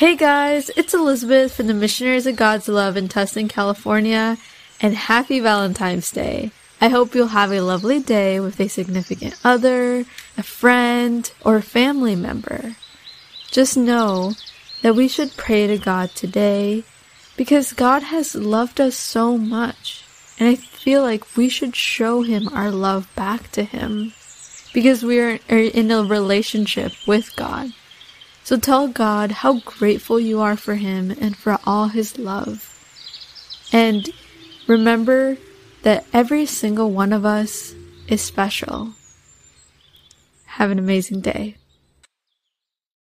Hey guys, it's Elizabeth from the Missionaries of God's Love in Tustin, California, and happy Valentine's Day. I hope you'll have a lovely day with a significant other, a friend, or a family member. Just know that we should pray to God today because God has loved us so much, and I feel like we should show Him our love back to Him because we are in a relationship with God. So tell God how grateful you are for Him and for all His love. And remember that every single one of us is special. Have an amazing day.